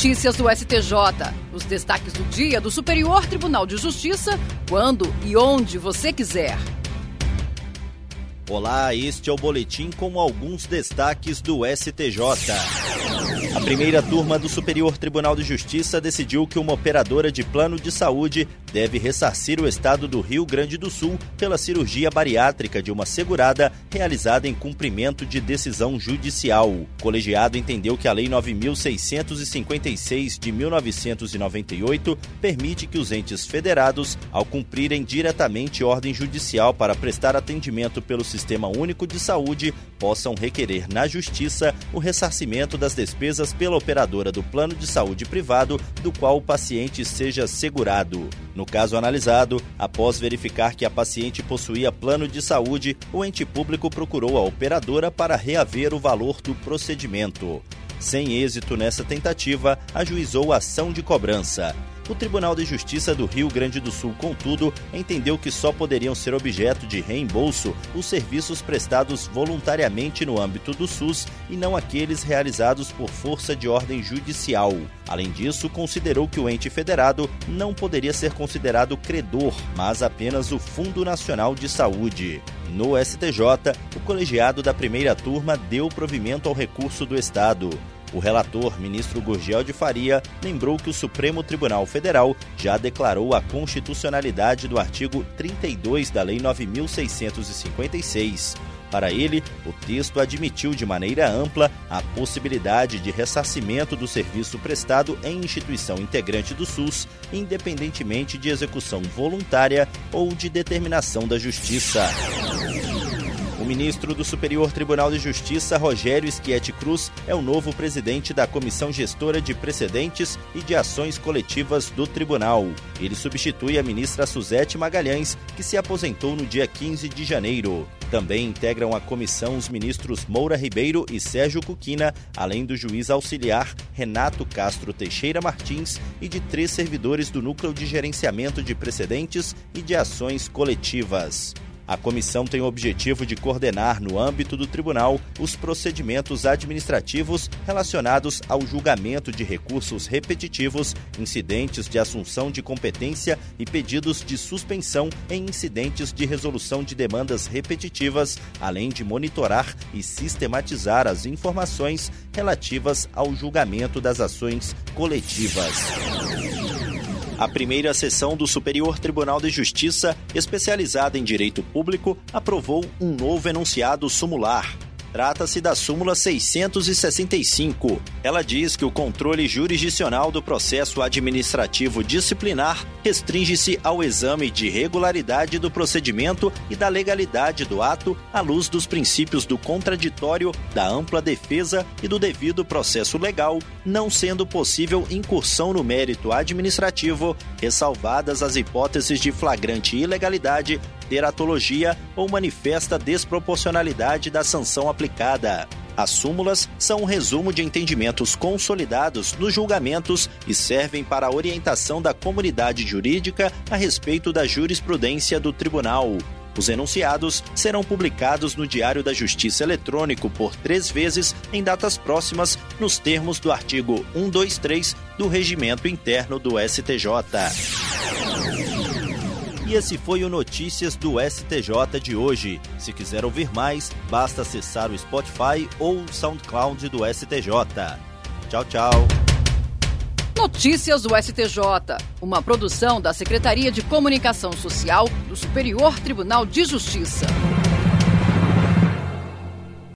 Notícias do STJ. Os destaques do dia do Superior Tribunal de Justiça, quando e onde você quiser. Olá, este é o boletim com alguns destaques do STJ. A primeira turma do Superior Tribunal de Justiça decidiu que uma operadora de plano de saúde deve ressarcir o estado do Rio Grande do Sul pela cirurgia bariátrica de uma segurada realizada em cumprimento de decisão judicial. O colegiado entendeu que a Lei 9656 de 1998 permite que os entes federados, ao cumprirem diretamente ordem judicial para prestar atendimento pelo Sistema Único de Saúde, possam requerer na Justiça o ressarcimento das despesas pela operadora do plano de saúde privado do qual o paciente seja segurado. No caso analisado, após verificar que a paciente possuía plano de saúde, o ente público procurou a operadora para reaver o valor do procedimento. Sem êxito nessa tentativa, ajuizou a ação de cobrança. O Tribunal de Justiça do Rio Grande do Sul, contudo, entendeu que só poderiam ser objeto de reembolso os serviços prestados voluntariamente no âmbito do SUS e não aqueles realizados por força de ordem judicial. Além disso, considerou que o ente federado não poderia ser considerado credor, mas apenas o Fundo Nacional de Saúde. No STJ, o colegiado da primeira turma deu provimento ao recurso do Estado. O relator, ministro Gurgel de Faria, lembrou que o Supremo Tribunal Federal já declarou a constitucionalidade do artigo 32 da Lei 9656. Para ele, o texto admitiu de maneira ampla a possibilidade de ressarcimento do serviço prestado em instituição integrante do SUS, independentemente de execução voluntária ou de determinação da Justiça. Ministro do Superior Tribunal de Justiça, Rogério Schietti Cruz, é o novo presidente da Comissão Gestora de Precedentes e de Ações Coletivas do Tribunal. Ele substitui a ministra Suzete Magalhães, que se aposentou no dia 15 de janeiro. Também integram a comissão os ministros Moura Ribeiro e Sérgio Cuquina, além do juiz auxiliar Renato Castro Teixeira Martins e de três servidores do Núcleo de Gerenciamento de Precedentes e de Ações Coletivas. A comissão tem o objetivo de coordenar, no âmbito do tribunal, os procedimentos administrativos relacionados ao julgamento de recursos repetitivos, incidentes de assunção de competência e pedidos de suspensão em incidentes de resolução de demandas repetitivas, além de monitorar e sistematizar as informações relativas ao julgamento das ações coletivas. A primeira sessão do Superior Tribunal de Justiça, especializada em direito público, aprovou um novo enunciado sumular Trata-se da súmula 665. Ela diz que o controle jurisdicional do processo administrativo disciplinar restringe-se ao exame de regularidade do procedimento e da legalidade do ato à luz dos princípios do contraditório, da ampla defesa e do devido processo legal, não sendo possível incursão no mérito administrativo, ressalvadas as hipóteses de flagrante ilegalidade, teratologia ou manifesta desproporcionalidade da sanção aplicada. As súmulas são um resumo de entendimentos consolidados nos julgamentos e servem para a orientação da comunidade jurídica a respeito da jurisprudência do tribunal. Os enunciados serão publicados no Diário da Justiça Eletrônico por três vezes em datas próximas, nos termos do artigo 123 do Regimento Interno do STJ. E esse foi o Notícias do STJ de hoje. Se quiser ouvir mais, basta acessar o Spotify ou o SoundCloud do STJ. Tchau, tchau. Notícias do STJ, uma produção da Secretaria de Comunicação Social do Superior Tribunal de Justiça.